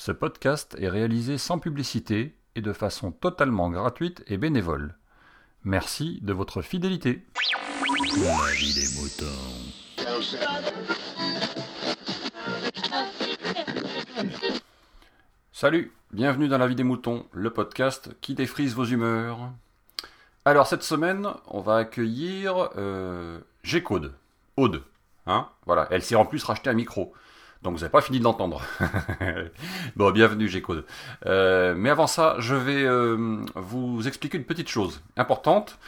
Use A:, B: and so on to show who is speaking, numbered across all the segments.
A: Ce podcast est réalisé sans publicité et de façon totalement gratuite et bénévole. Merci de votre fidélité.
B: La vie des moutons.
A: Salut, bienvenue dans La vie des moutons, le podcast qui défrise vos humeurs. Alors cette semaine, on va accueillir euh, G-Code, Aude. Hein voilà, elle s'est en plus racheté un micro. Donc vous n'avez pas fini de l'entendre. bon, bienvenue G-Code. Euh, mais avant ça, je vais euh, vous expliquer une petite chose importante.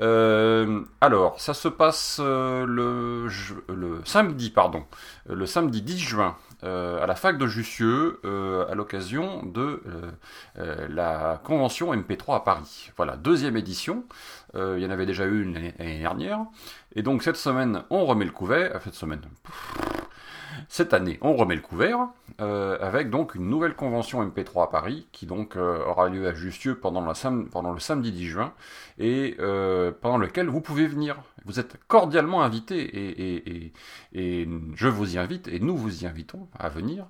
A: Euh, alors, ça se passe le, samedi, pardon, le samedi 10 juin à la fac de Jussieu à l'occasion de la convention MP3 à Paris. Voilà, deuxième édition. Il y en avait déjà eu une l'année dernière. Et donc cette semaine, on remet le couvert. Cette semaine. Cette année, on remet le couvert euh, avec donc une nouvelle convention MP3 à Paris qui donc euh, aura lieu à Jussieu pendant, le samedi 10 juin et euh, pendant lequel vous pouvez venir. Vous êtes cordialement invités et, je vous y invite et nous vous y invitons à venir.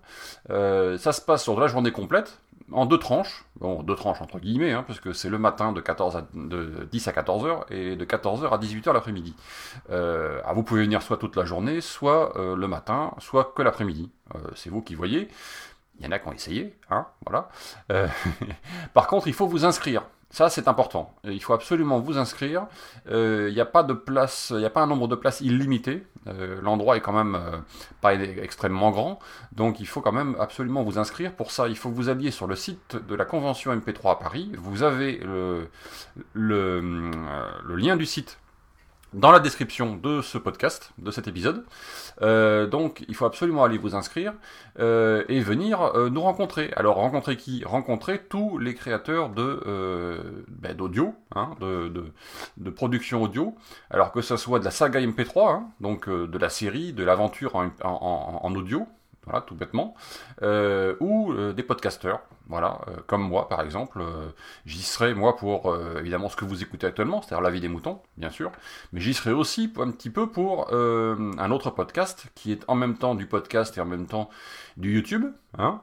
A: Ça se passe sur la journée complète en deux tranches, bon deux tranches entre guillemets, hein, parce que c'est le matin de, 14 à, de 10 à 14h et de 14h à 18h l'après-midi. Euh, ah, vous pouvez venir soit toute la journée, soit euh, le matin, soit que l'après-midi. Euh, c'est vous qui voyez. Il y en a qui ont essayé, hein, voilà. Euh, par contre, il faut vous inscrire. Ça, c'est important. Il faut absolument vous inscrire. Euh, Il n'y a pas de place, il n'y a pas un nombre de places illimité. Euh, L'endroit est quand même euh, pas extrêmement grand, donc il faut quand même absolument vous inscrire. Pour ça, il faut que vous alliez sur le site de la convention MP3 à Paris. Vous avez euh, le lien du site dans la description de ce podcast, de cet épisode. Euh, donc, il faut absolument aller vous inscrire euh, et venir euh, nous rencontrer. Alors, rencontrer qui? Rencontrer tous les créateurs de ben, d'audio, hein, de, de, production audio. Alors que ce soit de la saga MP3, hein, donc de la série, de l'aventure en, en- en- en audio, voilà, tout bêtement, euh, ou euh, des podcasteurs, voilà, euh, comme moi par exemple. j'y serai moi pour évidemment ce que vous écoutez actuellement, c'est-à-dire la vie des moutons, bien sûr, mais j'y serai aussi un petit peu pour un autre podcast qui est en même temps du podcast et en même temps du YouTube, hein,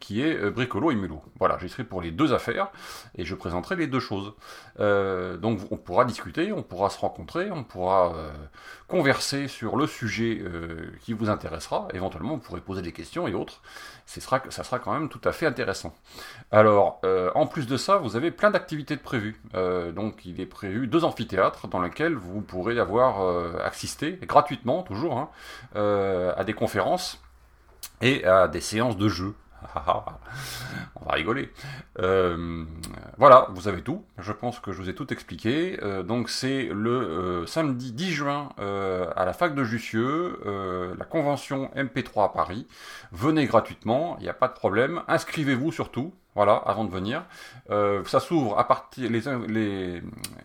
A: qui est Bricolo et Mulot. Voilà, j'y serai pour les deux affaires et je présenterai les deux choses. Donc on pourra discuter, on pourra se rencontrer, on pourra converser sur le sujet qui vous intéressera. Éventuellement, vous pourrez poser des questions et autres. Ce sera, ça sera quand même tout à fait intéressant. Alors, euh, en plus de ça, vous avez plein d'activités de prévues. Euh, donc, il est prévu deux amphithéâtres dans lesquels vous pourrez avoir euh, assisté gratuitement, toujours, hein, à des conférences et à des séances de jeux. On va rigoler. Voilà, vous avez tout. Je pense que je vous ai tout expliqué. Euh, donc c'est le euh, samedi 10 juin euh, à la fac de Jussieu, la convention MP3 à Paris. Venez gratuitement, il n'y a pas de problème. Inscrivez-vous surtout. Voilà, avant de venir. Ça s'ouvre à partir. Les,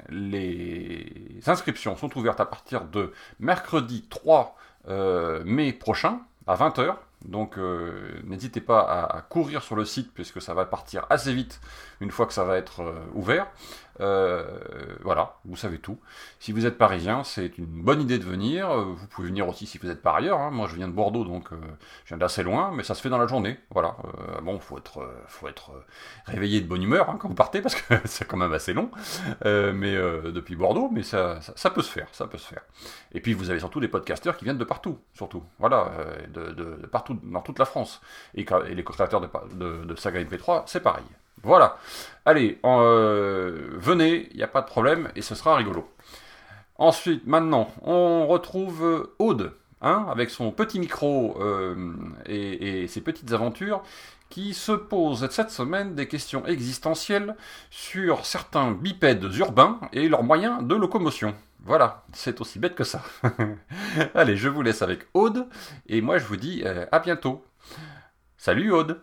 A: les, inscriptions sont ouvertes à partir de mercredi 3 euh, mai prochain à 20h. Donc euh, n'hésitez pas à, courir sur le site puisque ça va partir assez vite une fois que ça va être euh, ouvert. Euh, voilà, vous savez tout. Si vous êtes parisien, c'est une bonne idée de venir. Euh, Vous pouvez venir aussi si vous êtes par ailleurs. hein. Moi, je viens de Bordeaux, donc euh, je viens d'assez loin, mais ça se fait dans la journée. Voilà. Euh, bon, faut être, faut être réveillé de bonne humeur hein, quand vous partez parce que c'est quand même assez long. Mais depuis Bordeaux, mais ça, ça, peut se faire, ça peut se faire. Et puis vous avez surtout des podcasteurs qui viennent de partout, surtout. Voilà, de, partout, dans toute la France. Et, les créateurs de, de, de Saga MP3, c'est pareil. Voilà. Allez, euh, venez, il n'y a pas de problème, et ce sera rigolo. Ensuite, maintenant, on retrouve euh, Aude, hein, avec son petit micro euh, et, ses petites aventures, qui se pose cette semaine des questions existentielles sur certains bipèdes urbains et leurs moyens de locomotion. Voilà, c'est aussi bête que ça. Allez, je vous laisse avec Aude, et moi je vous dis à bientôt. Salut Aude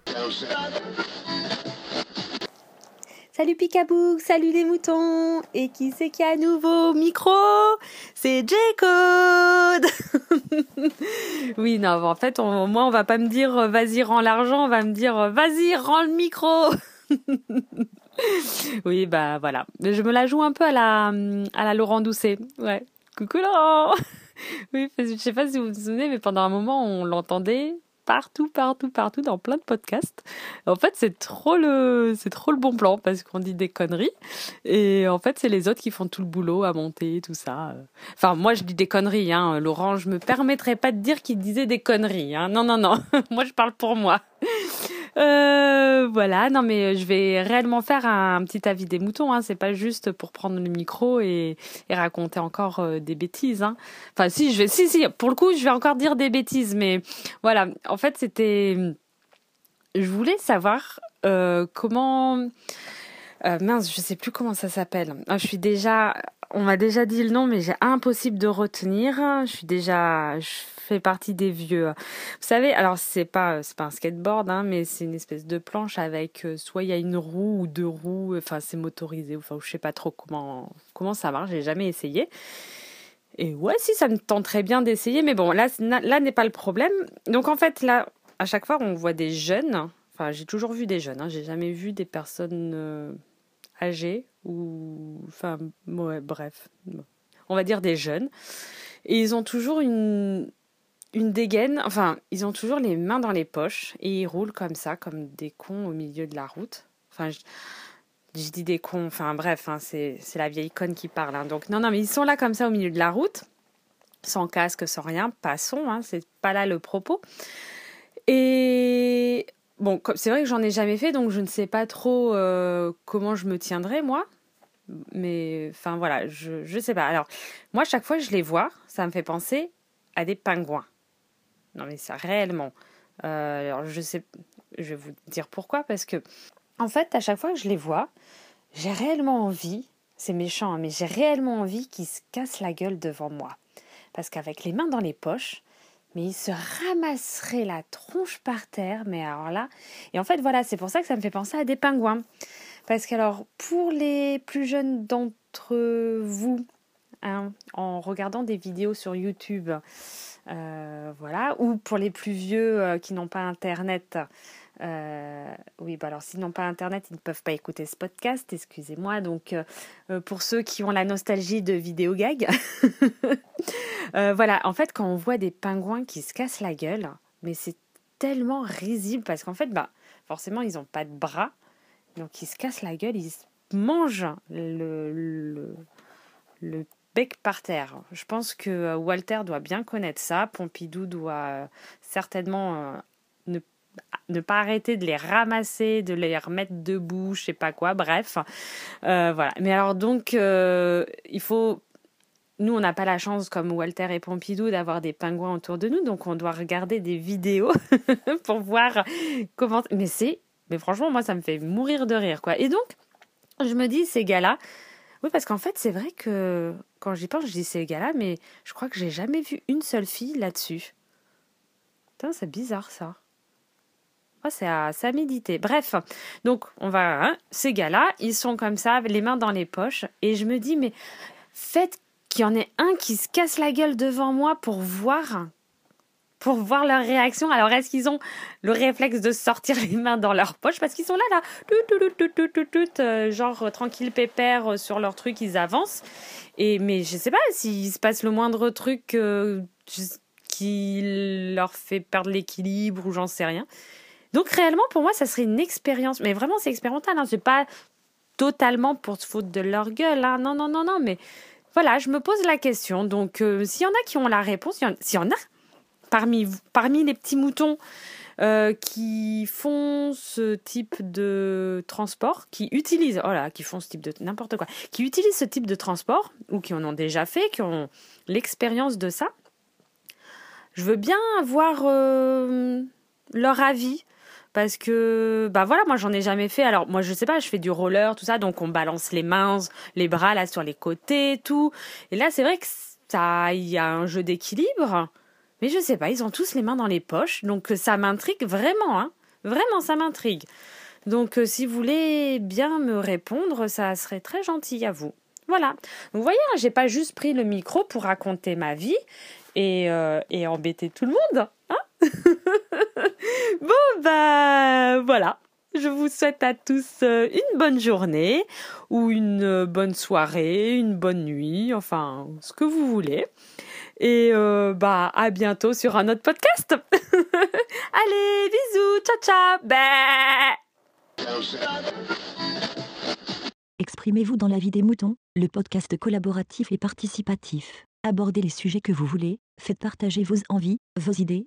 C: Salut Picabou, salut les moutons Et qui c'est qui a nouveau au micro? C'est J-Code Oui, non, en fait, on- moi, on va pas me dire euh, vas-y, rends l'argent, on va me dire euh, vas-y, rends le micro Oui, bah voilà. Je me la joue un peu à la, à la Laurent Doucet. Ouais. Coucou Laurent Oui, je sais pas si vous vous souvenez, mais pendant un moment, on l'entendait partout, partout, partout dans plein de podcasts. En fait, c'est trop le, c'est trop le bon plan parce qu'on dit des conneries et en fait, c'est les autres qui font tout le boulot à monter, tout ça. Enfin, moi, je dis des conneries, hein. Laurent, je me permettrai pas de dire qu'il disait des conneries, hein. Non, non, non. moi, je parle pour moi. Euh, voilà, non mais je vais réellement faire un, petit avis des moutons. Hein. C'est pas juste pour prendre le micro et, raconter encore euh, des bêtises. Hein. Enfin, si je vais, si si, pour le coup, je vais encore dire des bêtises, mais voilà. En fait, c'était, je voulais savoir euh, comment. Euh, mince, je sais plus comment ça s'appelle. Ah, je suis déjà, on m'a déjà dit le nom, mais j'ai impossible de retenir. Je suis déjà, je fais partie des vieux. Vous savez, alors c'est pas, c'est pas un skateboard, hein, mais c'est une espèce de planche avec euh, soit il y a une roue ou deux roues. Enfin, c'est motorisé. Enfin, je sais pas trop comment, comment ça marche. J'ai jamais essayé. Et ouais, si ça me tenterait bien d'essayer, mais bon, là, là n'est pas le problème. Donc en fait, là, à chaque fois, on voit des jeunes. Enfin, j'ai toujours vu des jeunes. Hein, j'ai jamais vu des personnes euh, âgés ou enfin bref on va dire des jeunes. Et ils ont toujours une une dégaine enfin ils ont toujours les mains dans les poches et ils roulent comme ça comme des cons au milieu de la route. Enfin je, dis des cons enfin bref hein, c'est c'est la vieille conne qui parle hein. donc non non mais ils sont là comme ça au milieu de la route sans casque sans rien. Passons hein, c'est pas là le propos. Et bon, c'est vrai que j'en ai jamais fait, donc je ne sais pas trop euh, comment je me tiendrai, moi. Mais, enfin, voilà, je, je sais pas. Alors, moi, chaque fois que je les vois, ça me fait penser à des pingouins. Non, mais ça, réellement. Euh, alors, je sais, je vais vous dire pourquoi, parce que, en fait, à chaque fois que je les vois, j'ai réellement envie, c'est méchant, hein, mais j'ai réellement envie qu'ils se cassent la gueule devant moi. Parce qu'avec les mains dans les poches, mais il se ramasserait la tronche par terre, mais alors là, et en fait voilà, c'est pour ça que ça me fait penser à des pingouins. Parce qu'alors, pour les plus jeunes d'entre vous, hein, en regardant des vidéos sur YouTube, euh, voilà, ou pour les plus vieux euh, qui n'ont pas Internet, euh, oui, bah alors s'ils n'ont pas Internet, ils ne peuvent pas écouter ce podcast, excusez-moi. Donc euh, euh, pour ceux qui ont la nostalgie de vidéo gag, voilà, en fait quand on voit des pingouins qui se cassent la gueule, mais c'est tellement risible parce qu'en fait, bah forcément ils n'ont pas de bras, donc ils se cassent la gueule, ils mangent le, le bec par terre. Je pense que Walter doit bien connaître ça, Pompidou doit certainement ne pas arrêter de les ramasser, de les remettre debout, je sais pas quoi, bref. Euh, voilà. Mais alors donc, euh, il faut... Nous, on n'a pas la chance, comme Walter et Pompidou, d'avoir des pingouins autour de nous, donc on doit regarder des vidéos pour voir comment... Mais c'est... Mais franchement, moi, ça me fait mourir de rire, quoi. Et donc, je me dis, ces gars-là... Oui, parce qu'en fait, c'est vrai que quand j'y pense, je dis ces gars-là, mais je crois que j'ai jamais vu une seule fille là-dessus. Putain, c'est bizarre, ça. Oh, c'est à, à, méditer. Bref, donc on va, hein, ces gars-là, ils sont comme ça, les mains dans les poches, et je me dis, mais faites qu'il y en ait un qui se casse la gueule devant moi pour voir, pour voir leur réaction. Alors est-ce qu'ils ont le réflexe de sortir les mains dans leurs poches parce qu'ils sont là, là, tout, euh, genre tranquille pépère euh, sur leur truc, ils avancent. Et mais je sais pas s'il se passe le moindre truc euh, qui leur fait perdre l'équilibre ou j'en sais rien. Donc réellement, pour moi, ça serait une expérience. Mais vraiment, c'est expérimental. Hein. C'est pas totalement pour se foutre de leur gueule. Hein. Non, non, non, non. Mais voilà, je me pose la question. Donc, euh, s'il y en a qui ont la réponse, s'il y, en a parmi, parmi les petits moutons euh, qui font ce type de transport, qui utilisent, oh là, qui font ce type de n'importe quoi, qui utilisent ce type de transport ou qui en ont déjà fait, qui ont l'expérience de ça, je veux bien avoir euh, leur avis parce que bah voilà moi j'en ai jamais fait. Alors moi je sais pas je fais du roller tout ça. Donc on balance les mains les bras là sur les côtés tout. Et là c'est vrai que ça il y a un jeu d'équilibre. Mais je sais pas ils ont tous les mains dans les poches. Donc ça m'intrigue vraiment hein. Vraiment ça m'intrigue. Donc euh, si vous voulez bien me répondre ça serait très gentil à vous. Voilà. Vous voyez hein, j'ai pas juste pris le micro pour raconter ma vie et, euh, et embêter tout le monde hein bon, bah voilà. Je vous souhaite à tous euh, une bonne journée ou une euh, bonne soirée, une bonne nuit, enfin ce que vous voulez. Et euh, bah à bientôt sur un autre podcast. Allez, bisous, ciao ciao.
D: Exprimez-vous dans la vie des moutons, le podcast collaboratif et participatif. Abordez les sujets que vous voulez, faites partager vos envies, vos idées,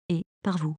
D: par vous.